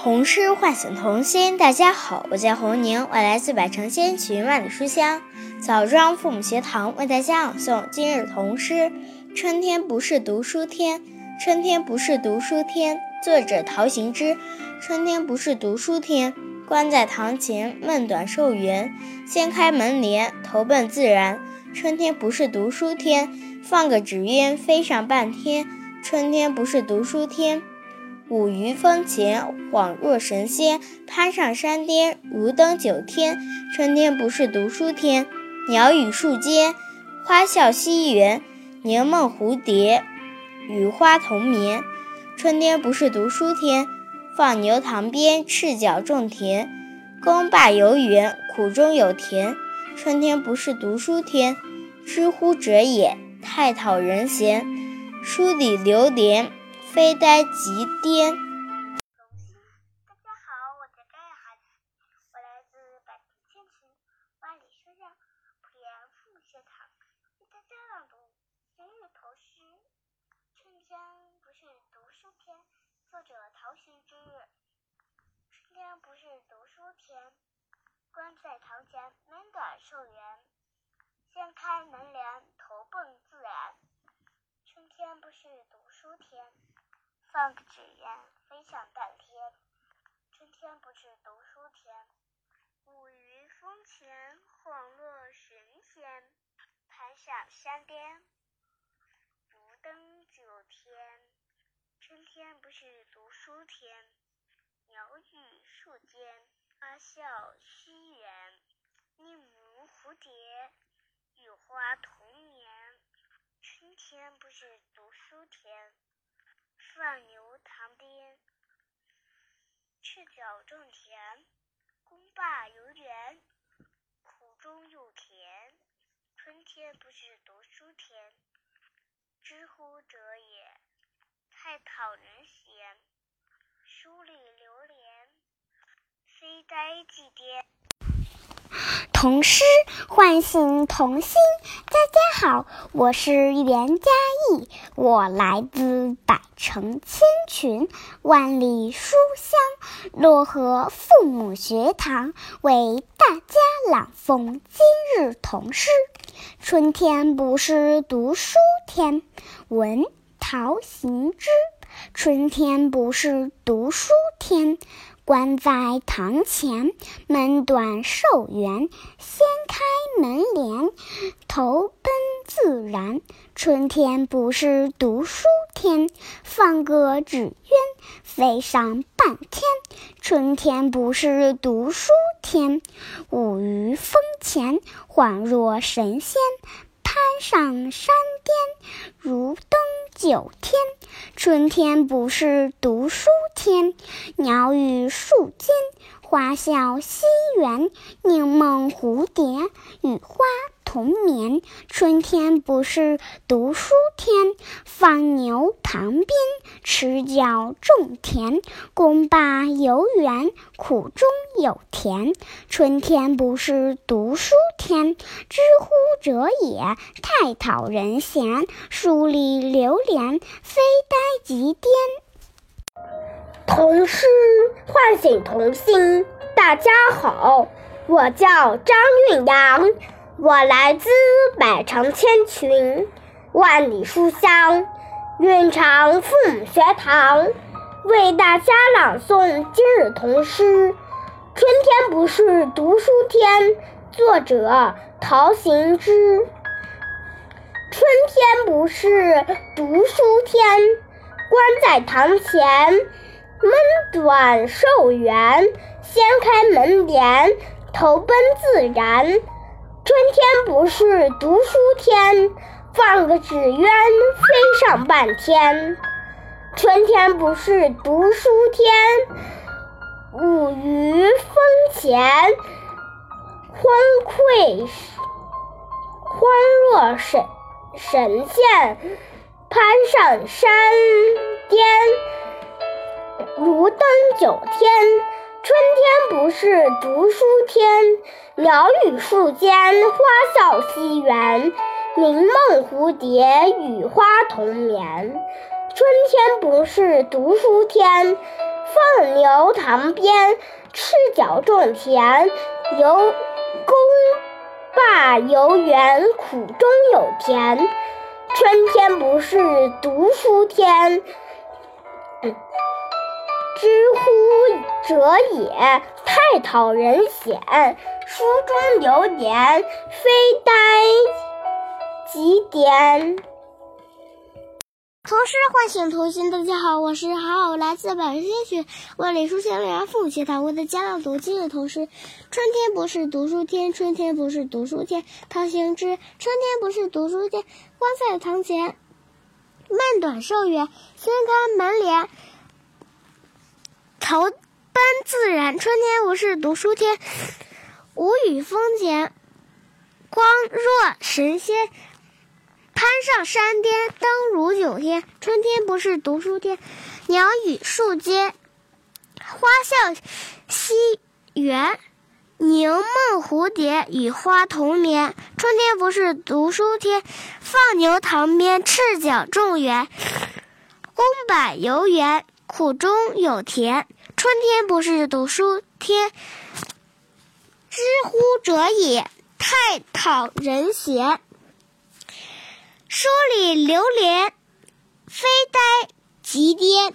童诗唤醒童心。大家好，我叫红宁，我来自百城千群万里书香枣庄父母学堂，为大家朗诵今日童诗。春天不是读书天，春天不是读书天。作者陶行知。春天不是读书天，关在堂前闷短寿圆，掀开门帘投奔自然。春天不是读书天，放个纸鸢飞上半天。春天不是读书天。舞于风前，恍若神仙；攀上山巅，如登九天。春天不是读书天，鸟语树间，花笑溪园，凝梦蝴蝶，与花同眠。春天不是读书天，放牛塘边，赤脚种田，耕罢游园，苦中有甜。春天不是读书天，知乎者也，太讨人嫌，书里流连。飞呆极巅。大家好，我叫张雅涵，我来自百城千群，万里书香普贤父母学堂，为大家朗读今日童诗。春天不是读书天，作者陶行知。春天不是读书天，关在堂前闷短寿圆，掀开门帘投奔自然。春天不是读书天。放个纸鸢飞向半天，春天不是读书天。舞于风前，恍若神仙；攀上山巅，如登九天。春天不是读书天，鸟语树间，花笑西园，宁如蝴蝶，与花同眠。春天不是读书天。放牛塘边，赤脚种田，耕罢游园，苦中有甜。春天不是读书天，知乎者也，太讨人嫌。书里流连，非呆极巅。童诗唤醒童心。大家好，我是袁佳艺，我来自百城千群，万里书香漯河父母学堂，为大家朗诵今日童诗。春天不是读书天，文陶行知。春天不是读书天。关在堂前，门短寿圆，掀开门帘，投奔自然。春天不是读书天，放个纸鸢飞上半天。春天不是读书天，舞于风前，恍若神仙。攀上山巅，如登九天。春天不是读书天，鸟语树间，花笑西园，宁梦蝴蝶，与花。同眠，春天不是读书天，放牛旁边，赤脚种田，耕罢游园，苦中有甜。春天不是读书天，知乎者也，太讨人嫌，书里流连，非呆极巅。童诗唤醒童心，大家好，我叫张韵阳。我来自百城千群，万里书香，蕴长父母学堂，为大家朗诵今日童诗。春天不是读书天，作者陶行知。春天不是读书天，关在堂前，闷短寿圆，掀开门帘，投奔自然。春天不是读书天，放个纸鸢飞上半天。春天不是读书天，舞于风前，欢愧欢若神神仙，攀上山巅，如登九天。春天不是读书天，鸟语树间，花笑西园，凝梦蝴蝶，与花同眠。春天不是读书天，放牛塘边，赤脚种田，游功罢游园，苦中有甜。春天不是读书天，知乎者也太讨人嫌。书中流年，非呆几点。童诗唤醒童心。大家好，我是好好来自百仙学万里书香园父母学堂，我的家朗读今日童诗。春天不是读书天，春天不是读书天。唐行知，春天不是读书天。关在堂前，闷短寿远，掀开门帘，投奔自然。春天不是读书天，无雨风前，光若神仙。攀上山巅，登如九天。春天不是读书天，鸟语树间，花笑溪园，凝梦蝴蝶与花同眠。春天不是读书天，放牛塘边，赤脚种园，宫柏游园，苦中有甜。春天不是读书天，知乎者也太讨人嫌。书里流连，非呆即癫。